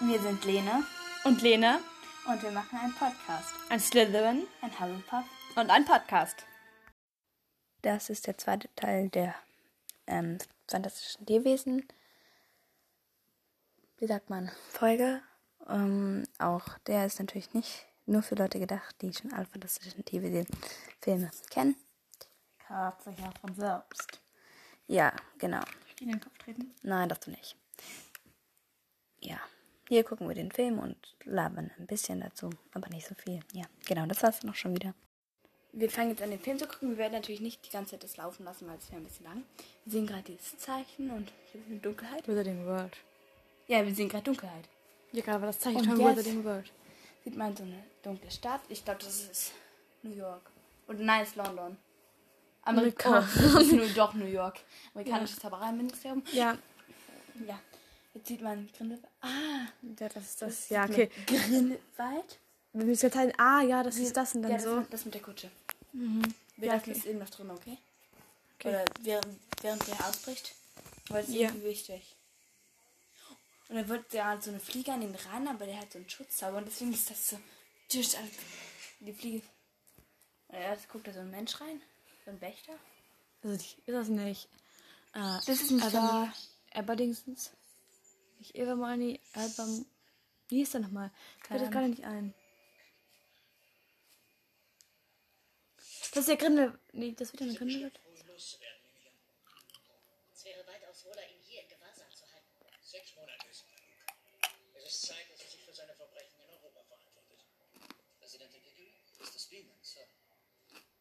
Wir sind Lene Und Lena, und wir machen einen Podcast. ein Slytherin Ein Hufflepuff. und ein Podcast. Das ist der zweite Teil der ähm, fantastischen Tierwesen. Wie sagt man? Folge. Ähm, auch der ist natürlich nicht nur für Leute gedacht, die schon alle fantastischen Tierwesen-Filme kennen. Hat sich ja von selbst. Ja, genau. In den Kopf treten. Nein, darfst du nicht. Ja, hier gucken wir den Film und labern ein bisschen dazu, aber nicht so viel. Ja, genau, das war's auch schon wieder. Wir fangen jetzt an, den Film zu gucken. Wir werden natürlich nicht die ganze Zeit das laufen lassen, weil es wäre ein bisschen lang. Wir sehen gerade dieses Zeichen und hier ist eine Dunkelheit. Wizarding World. Ja, wir sehen gerade Dunkelheit. Ja, gerade war das Zeichen Und von jetzt- Wizarding World. Sieht man so eine dunkle Stadt. Ich glaube, das ist New York. Oder nein, es ist London. Amerika. Amerika. Oh, das ist nur doch New York. Amerikanisches Zaubereiministerium. Ja, Ja. Jetzt sieht man Grindelwald. Ah, ja, das ist das das. Ja, okay. Grindelwald. Wir müssen jetzt halt, ah, ja, das ist das und dann ja, das, so. mit, das mit der Kutsche. Wir Ja, okay. es eben noch drin, okay? Okay. Oder während, während der ausbricht. Weil es ist Ja. irgendwie wichtig. Und dann wird der halt so eine Fliege an ihn ran, aber der hat so einen Schutzzauber und deswegen ist das so. Die Fliege. Und erst guckt da so ein Mensch rein. So ein Wächter. Also, ist das nicht. Äh, Das ist nicht aber. Aberdingsens. Nicht Evermoney, Album. Wie hieß der nochmal? Fällt das gerade nicht ein. Das ist der Grindel. Nee, das wird ja eine Grindelwald. Es wäre weitaus wohler, ihn hier in Gewahrsam zu halten. Sechs Monate ist genug. Es ist Zeit, dass er sich für seine Verbrechen in Europa verantwortet. Präsidentin Piggery, Mr. Spielman, Sir.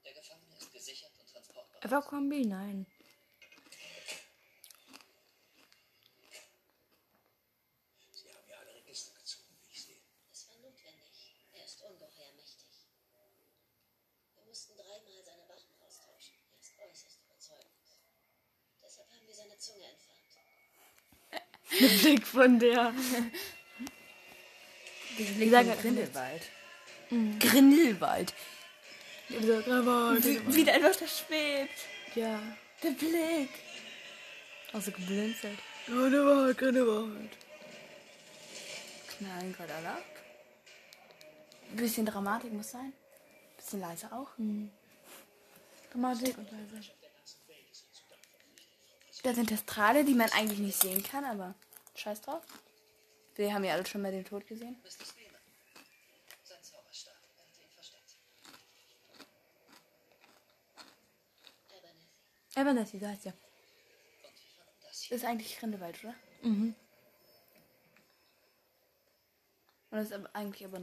Der Gefangene ist gesichert und transportbereit. Abercrombie? Nein. Sie haben ja alle Register gezogen, wie ich sehe. Es war notwendig. Er ist ungeheuer mächtig. Wir mussten dreimal seine Wachen austauschen. Er ist äußerst überzeugend. Deshalb haben wir seine Zunge entfernt. Mit Blick von der. Ich sage Grindelwald. Grindelwald. Dieser Grindelwald. Wieder etwas, das schwebt. Ja. Der Blick. Also geblinzelt. Grindelwald, Grindelwald. Knallen gerade alle ab. Bisschen Dramatik muss sein. Bisschen leise auch. Dramatik und leise. Da sind Testrale, die man eigentlich nicht sehen kann, aber scheiß drauf. Wir haben ja alle schon mal den Tod gesehen. Er. Abernathy. Abernathy, da heißt ja. Das ist eigentlich Grindelwald, oder? Mhm. Und das ist aber eigentlich aber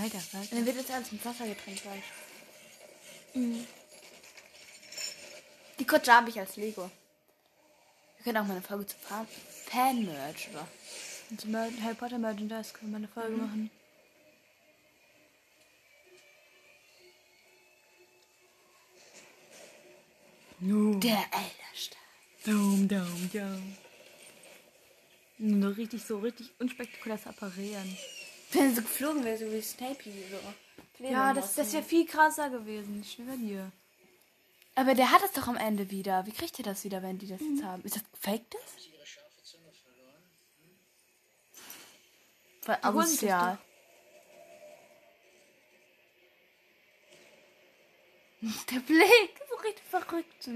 Alter, Und Alter. dann wird jetzt alles mit Wasser getränkt gleich. Die Kutsche habe ich als Lego. Wir können auch mal eine Folge zu Fan- Fan-Merch, oder? Und zum Mer- Harry Potter Merchandise können wir eine Folge machen. No. Der Elderstein. Dum, dum, dum. Nur richtig so richtig unspektakuläres Apparieren. Wenn so geflogen wäre, so wie Snape hier so. Ja, das, das wäre viel krasser gewesen. Ich schwöre dir. Aber der hat es doch am Ende wieder. Wie kriegt er das wieder, wenn die das jetzt haben? Ist das fake das? Sie ihre scharfe Zunge verloren? Voll holen sich das asozial. Der Blick, so richtig verrückt.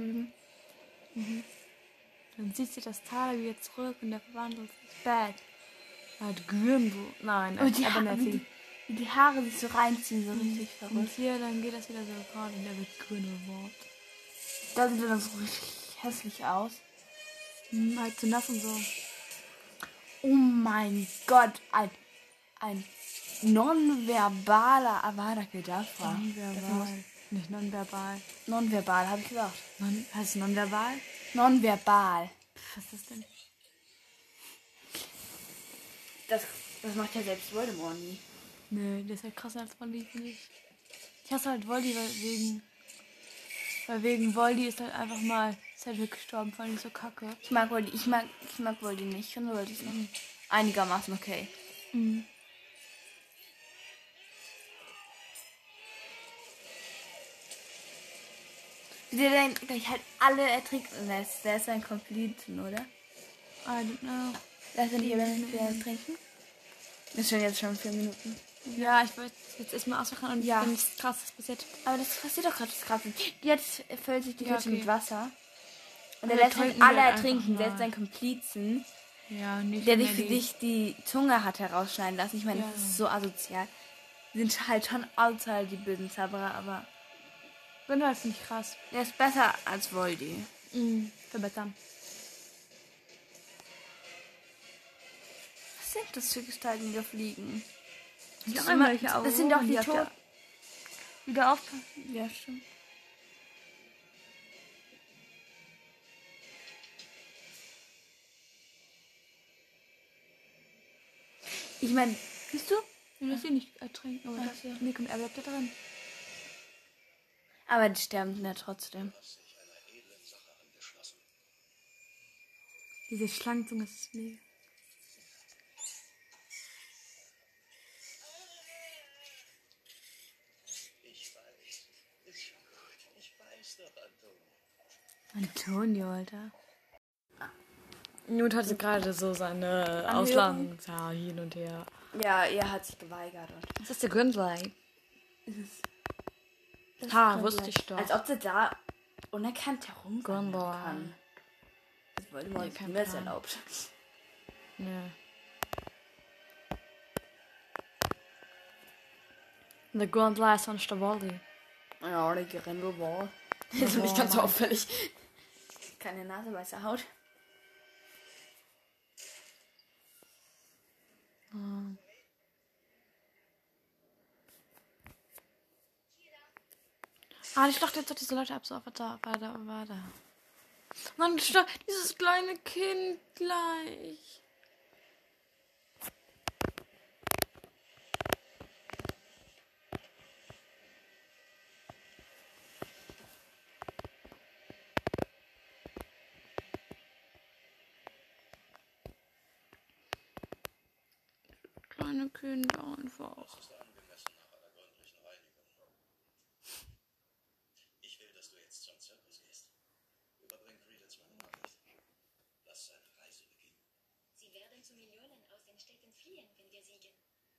Dann zieht sie das Tal wieder zurück und der verwandelt sich bad. Hat Grimble. Nein, Und die, aber die, die Haare sich so reinziehen, so richtig Und verrückt. hier, dann geht das wieder so gerade und der wird Grindelwald. Da sieht er dann so richtig hässlich aus. Hm, halt zu nass und so. Oh mein Gott, ein, ein nonverbaler Avada Kedavra. Nonverbal. Nicht nonverbal. Nonverbal, habe ich gesagt. Non, heißt es nonverbal? Nonverbal. Was ist das denn? Das, das macht ja selbst Voldemort nie. Nö, der ist halt krasser als Voldy, finde ich. Ich hasse halt Voldy, weil wegen. Weil wegen Voldy ist halt einfach mal Cedric gestorben, fand ich so kacke. Ich mag Voldy, ich mag, ich mag Voldy nicht. Ich finde Voldy ist noch einigermaßen okay. Mhm. Wie der dann gleich halt alle ertrinken lässt. Der ist ein Komplizen, oder? I don't know. Lass ihn nicht aber nicht wieder trinken. Ist schon jetzt schon vier Minuten. Ja, ich wollte jetzt erstmal ausmachen und Ja. ja. wenn es krass ist passiert. Aber das passiert doch gerade das Krasse. Hat füllt sich die Ja, Kiste okay. mit Wasser. Und Und er lässt halt trinken alle dann ertrinken, selbst seinen Komplizen, Ja, nicht der sich für dich die Zunge hat herausschneiden lassen. Ich meine, Ja. das ist so asozial. Die sind halt schon allzeit die bösen Zauberer, aber Grindelwald finde ich krass. er ist besser als Voldy. Mhm. Verbessern. Sind das für Gestalten, die da fliegen? Das, einmal immer, welche das sind doch die Toten. Wieder auf. Ja, stimmt. Ich meine, siehst du? Ich will sie nicht ertrinken, aber das ja. Nee, kommt, er bleibt da drin. Aber die sterben ja trotzdem. Diese Schlangenzunge ist mega. Ich weiß. Ist schon gut. Ich weiß doch, Antonio. Alter. Newt hatte gerade so seine Anhörung. Auslands ja, hin und her. Ja, er hat sich geweigert. Und Das ist der. Das Ha, ist wusste ich doch. Als ob sie da unerkannt herumgehen Grindelwald. kann. Das wollte man Nee, niemals Plan. erlaubt. Nö. The Grindelwald ist von Stavoli. Ja, der Grindelwald. Das ist nicht ganz so auffällig. Keine Nase, weiße Haut. Ah, ich dachte jetzt doch diese Leute ab. So, warte, warte, warte. Mann, stopp, dieses kleine Kind gleich. Kleine Kind einfach. Ich will, dass du jetzt zum Zirkus gehst. Überbring Credence meine Nachricht. Lass seine Reise beginnen. Sie werden zu Millionen aus den Städten fliehen, wenn wir siegen.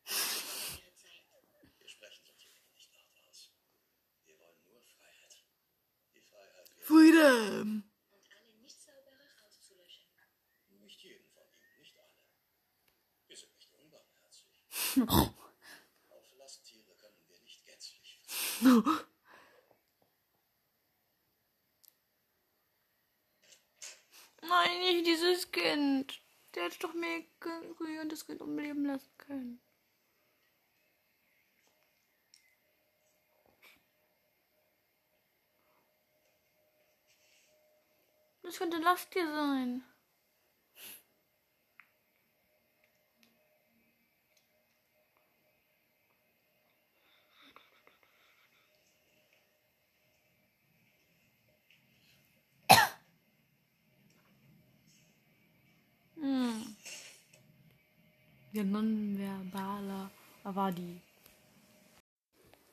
Ihre Zeit. Wir sprechen solche Dinge nicht laut aus. Wir wollen nur Freiheit. Die Freiheit, Freedom! Und alle Nichtzauberer auszulöschen. nicht jeden von ihnen, nicht alle. Wir sind nicht unbarmherzig. Auf Lasttiere können wir nicht gänzlich Nein, nicht dieses Kind. Der hätte doch mehr Rühe und das Kind umleben lassen können. Das könnte Lasttier sein. Hm. Der nonverbale Avadi.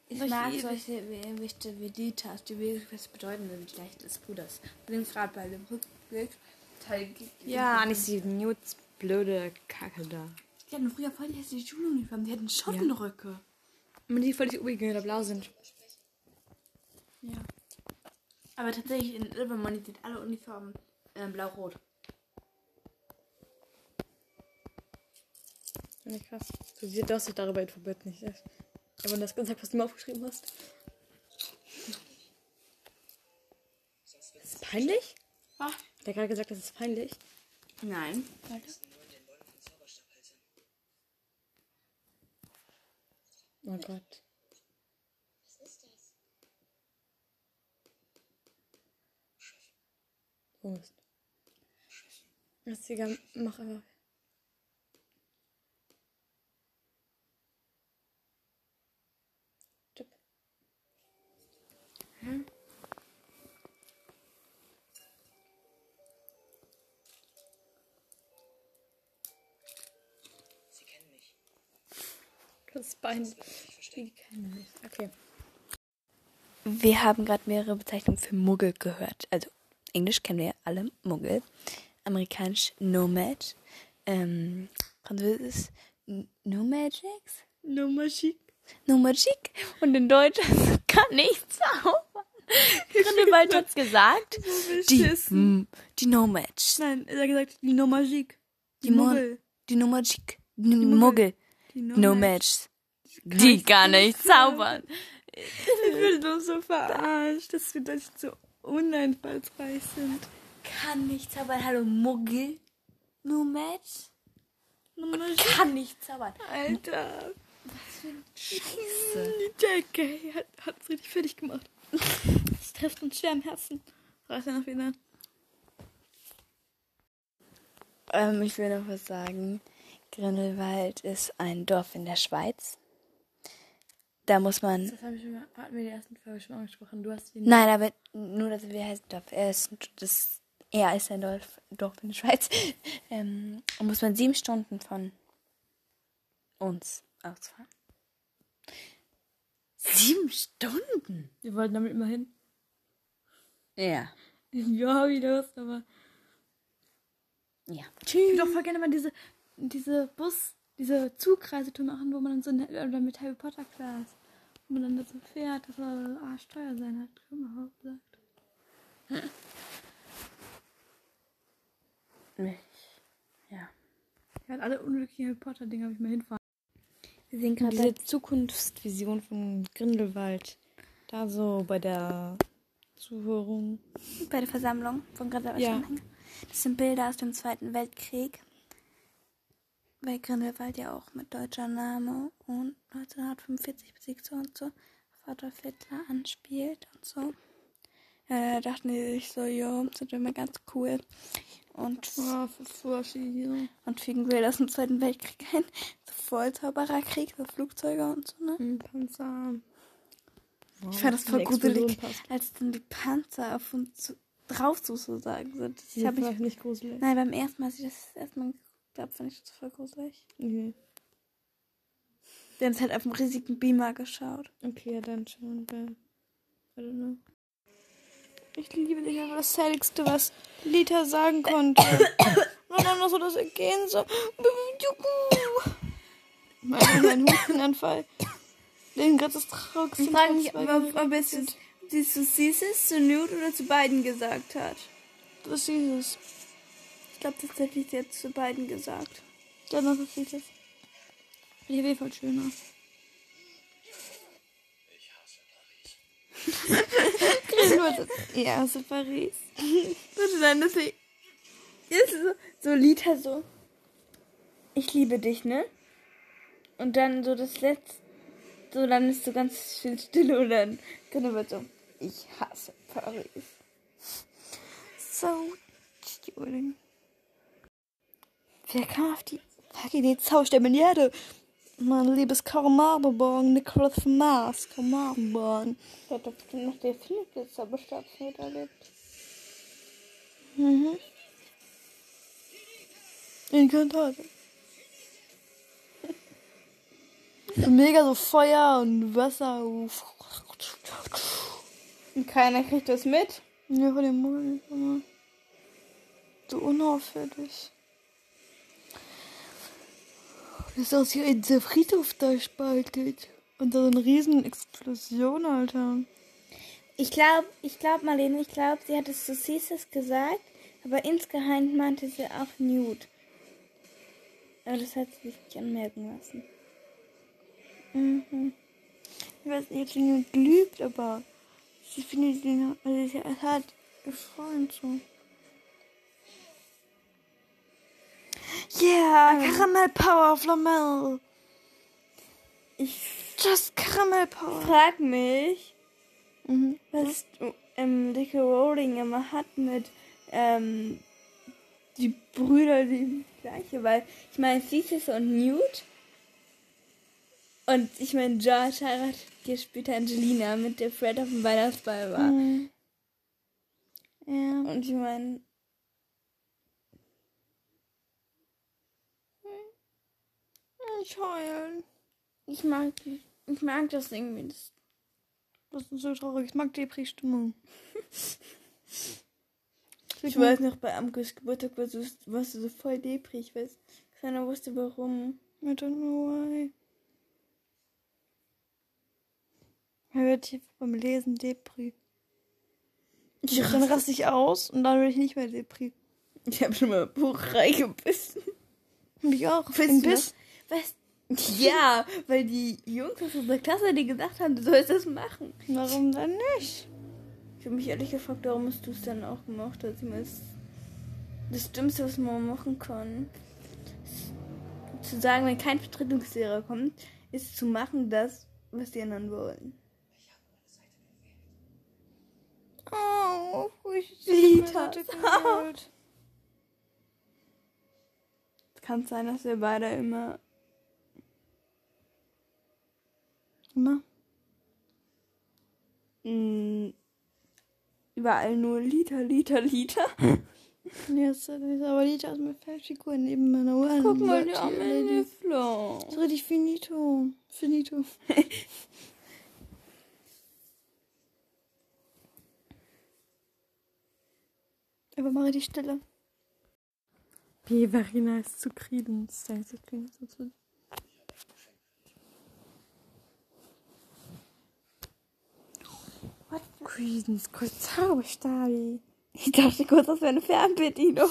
Ich Solche mag solche Wichte wie Ditas, die wirklich was bedeuten im Geschlecht des Bruders. Übrigens gerade bei dem Rückblick. Teil- Ja, nicht die Newts blöde Kacke da. Die hatten früher voll die hässliche Schuluniform. Die hatten Schottenröcke. Aber die völlig übrig oder blau sind. Ja. Aber tatsächlich in Ilvermorny sind alle Uniformen äh, blau-rot. Ich krass. Du siehst, dass ich darüber informiert nicht. Aber das gesagt, was du mir aufgeschrieben hast. Ist das peinlich? Was? Der hat gerade gesagt, das ist peinlich. Nein. Halten. Oh Gott. Was ist das? Ist? Das ist egal. Mach einfach. Sie kennen mich. Das ist peinlich. Die kennen mich. Okay. Wir haben gerade mehrere Bezeichnungen für Muggel gehört. Also Englisch kennen wir ja alle, Muggel. Amerikanisch Nomad. Ähm, Französisch N- No Magics. No Magie. No Magic. Und in Deutsch kann nichts zaubern. Grindelwald hat's gesagt. Die, mm, die No Match. Nein, er hat gesagt, die No Magie. Die, Mo die No Magic. Die Muggel. Die No, No Match. Die kann nicht zaubern. Ich bin uns so verarscht, dass wir nicht so uneinfallsreich sind. Kann nicht zaubern. Hallo, Muggel. No Match. No Magie. Kann nicht zaubern. Alter. Scheiße. Die Jackie hat hat's richtig fertig gemacht. Das trifft uns schwer am Herzen. Reiß er noch wieder. Ähm, ich will noch was sagen. Grindelwald ist ein Dorf in der Schweiz. Da muss man. Das haben wir schon mal, hatten wir in der ersten Folge schon angesprochen. Du hast ihn. Nein, aber nur, dass wir heißt Dorf. Er ist, das, er ist ein Dorf, Dorf in der Schweiz. Ähm, da muss man sieben Stunden von uns ausfahren. Sieben Stunden? Wir wollten damit immer hin. Ja. Ja, wie das, aber. Ja. Ich würde auch voll gerne mal diese, diese Bus, diese Zugreisetour machen, wo man dann so in, oder mit Harry Potter Class. Wo man dann da so fährt, das soll arschteuer sein, hat Grimmer gesagt. Ja. Ja, alle unglücklichen Harry Potter Dinge habe ich mal hinfahren. Wir sehen gerade Diese Zukunftsvision von Grindelwald. Da so bei der Zuhörung. bei der Versammlung von Grindelwald. Ja. Das sind Bilder aus dem Zweiten Weltkrieg. Weil Grindelwald ja auch mit deutscher Name und 1945 besiegt so und so auf Adolf Hitler anspielt und so. Ja, da dachten die sich so, jo, sind wir mal ganz cool. Und, Oh, und fügen wir das im Zweiten Weltkrieg ein. So Vollzaubererkrieg, so Flugzeuge und so, ne? Ein Ich fand das voll gruselig, als dann die Panzer auf uns zu, drauf sozusagen sind. Ich habe habe mich nicht gruselig. Nein, beim ersten Mal, als ich das erstmal geguckt habe, fand ich das voll gruselig. Okay. Wir haben es halt auf dem riesigen Beamer geschaut. Okay, ja, dann schon. I don't know. Ich liebe dich, aber das Heiligste, was Lita sagen konnte. Und dann noch so das Ergehen so. Mein, mein Hustenanfall. Den das Traurigste. Ich frage mich, ob, ob es sie zu Caesar, zu Newt oder zu beiden gesagt hat. Ist dieses. Ich glaube tatsächlich, sie hat zu beiden gesagt. Dann noch das dieses. Die jeden Fall schöner. Ich hasse Paris. Nur das erste Paris. Bitte nein, dass sie. Ist so, so Lita so. Ich liebe dich, ne? Und dann so das letzte. So, dann ist so ganz viel Stille und dann Grindelwald so. Ich hasse Paris. So. Stühlen. Wer kam auf die fucking die Zauberstäbe in die Erde? Mein liebes Karl Marborn, Nicholas von Mars, Karl Marborn. Der hat doch bestimmt noch der Philipp Zauberstab miterlebt. Mhm. Inkantate. So mega so Feuer und Wasser. Und keiner kriegt das mit. Ja, von dem aber So unauffällig. Das ist aus hier dieser Friedhof da spaltet. Und da so eine riesen Explosion, Alter. Ich glaube, ich glaube, Marlene, ich glaube, sie hat es zu Caesars gesagt, aber insgeheim meinte sie auch Newt. Aber das hat sie sich nicht anmerken lassen. Mhm. Ich weiß nicht, ob sie niemand lügt, aber sie findet ihn, also sie hat gefallen so. Yeah, Caramel Power, Flamel. Ich Just Caramel Power. frag mich, Mhm. was ähm, Dicke Rowling immer hat mit ähm, die Brüder die gleiche, weil ich meine Caesars und Newt und ich meine George heiratet hier später Angelina, mit der Fred auf dem Weihnachtsball war. Mhm. Ja. Und ich meine, Ich heulen. ich mag, ich mag das irgendwie. Das Das ist so traurig. Ich mag Depri-Stimmung. Ich weiß noch, bei Amkus Geburtstag warst du, warst du so voll depri. Ich weiß, keiner wusste warum. I don't know why. Er wird hier beim Lesen Depri. Ich, Dann raste ich aus und dann will ich nicht mehr Depri. ich habe schon mal ein Buch reingebissen. Und ich auch. Weißt Biss. Weißt Ja, weil die Jungs aus unserer Klasse dir gesagt haben, du sollst das machen. Warum dann nicht? Ich habe mich ehrlich gefragt, warum hast du es dann auch gemacht? Also das, das Dümmste, was man machen kann. ist Zu sagen, wenn kein Vertretungslehrer kommt, ist zu machen das, was die anderen wollen. Oh, ich gewählt. Es kann sein, dass wir beide immer Immer? mh, überall nur Liter, Liter, Liter. Ja, das ist aber Lita ist mit Fallfiguren neben meiner Uhr. Guck mal, die arme Niffler. So richtig finito. Finito. Aber mache die Stille. Wie very nice zu kriegen. Sehr, sehr zu What? Credence, kurz Zauberstabi. Ich dachte kurz, das wäre eine Fernbedienung.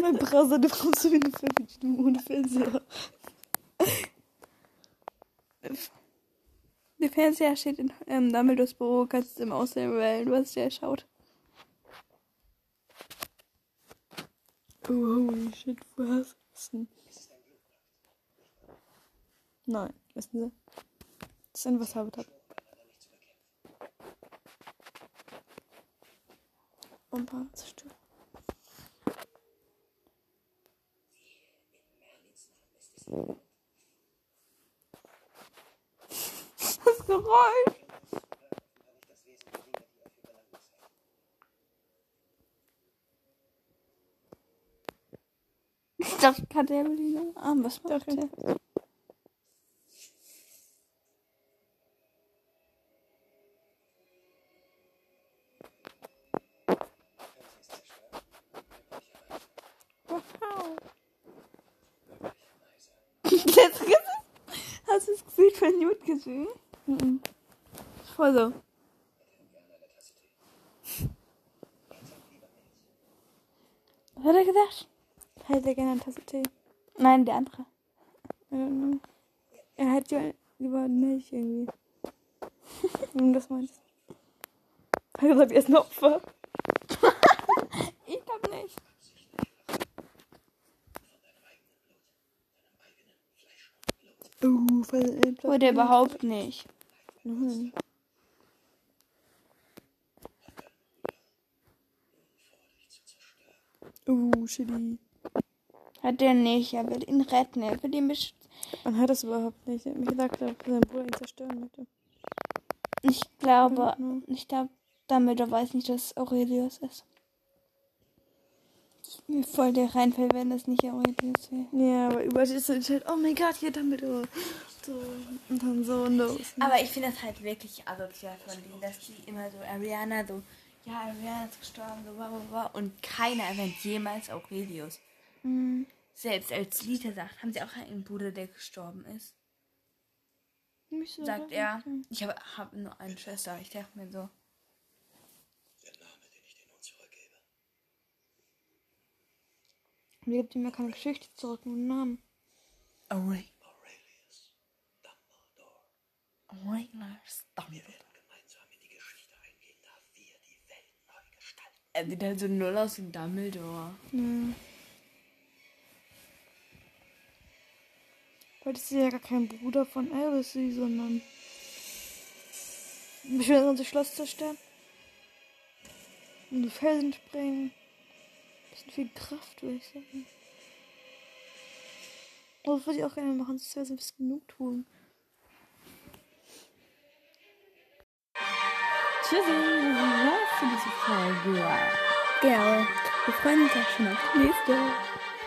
mein Browser, du kommst so eine Fernbedienung ohne Fernseher. Der Fernseher steht in ähm, Dumbledores Büro, kannst du im Aussehen wählen, was der schaut. Oh, holy shit, was ist denn? Nein, wissen Sie? Das ist ein Wasserhabitat. Bomber zerstört. Das Geräusch. Ich dachte, kann der Berliner? Ah, was macht der? Jetzt gesehen? Hast du das Gesicht von Newt gesehen? Mhm. Voll so. Was hat er gesagt? Hätte gerne eine Tasse Tee. Nein, der andere. Know. Er hat ja lieber Milch irgendwie. Wenn du das meinst. Hat er gesagt, er ist ein Opfer. Ich glaube nicht. Oh, voll etwas. Wollte er überhaupt nicht. Mhm. Oh, shitty. Hat er nicht. Er will ihn retten. Er will ihn beschützen. Man hat das überhaupt nicht. Er hat mir gesagt, dass sein Bruder ihn zerstören möchte. Ich glaube, Mhm. ich glaube, Dumbledore weiß nicht, dass Aurelius ist. Mir voll der reinfällt, wenn das nicht Aurelius wäre. Ja, aber überall ist es halt, oh mein Gott, hier Dumbledore. So, und dann so los. Aber ich finde das halt wirklich asozial von denen, dass die immer so Ariana so, ja, Ariana ist gestorben, so, bla, bla, bla, und keiner erwähnt jemals Aurelius. Mhm. Selbst als Lita sagt, haben sie auch einen Bruder, der gestorben ist. Mich so Sagt er, ich habe hab nur eine Schwester. Ich dachte mir so, Der Name, den ich dir nun zurückgebe. Mir gibt ihm ja keine Geschichte zurück, nur einen Namen. Aurelius. Dumbledore. Aurelius. Wir werden gemeinsam in die Geschichte eingehen, da wir die Welt neu gestalten. Er sieht halt so null aus wie Dumbledore. Ja. Weil das ist ja gar kein Bruder von Albus, sondern. Ich will unser Schloss zerstören. Und die Felsen sprengen. Bisschen viel Kraft, würde ich sagen. Aber das würde ich auch gerne machen, das wäre so ein bisschen genug Tschüssi, das war's für diese Folge. Genau. Wir freuen uns auch schon auf die nächste.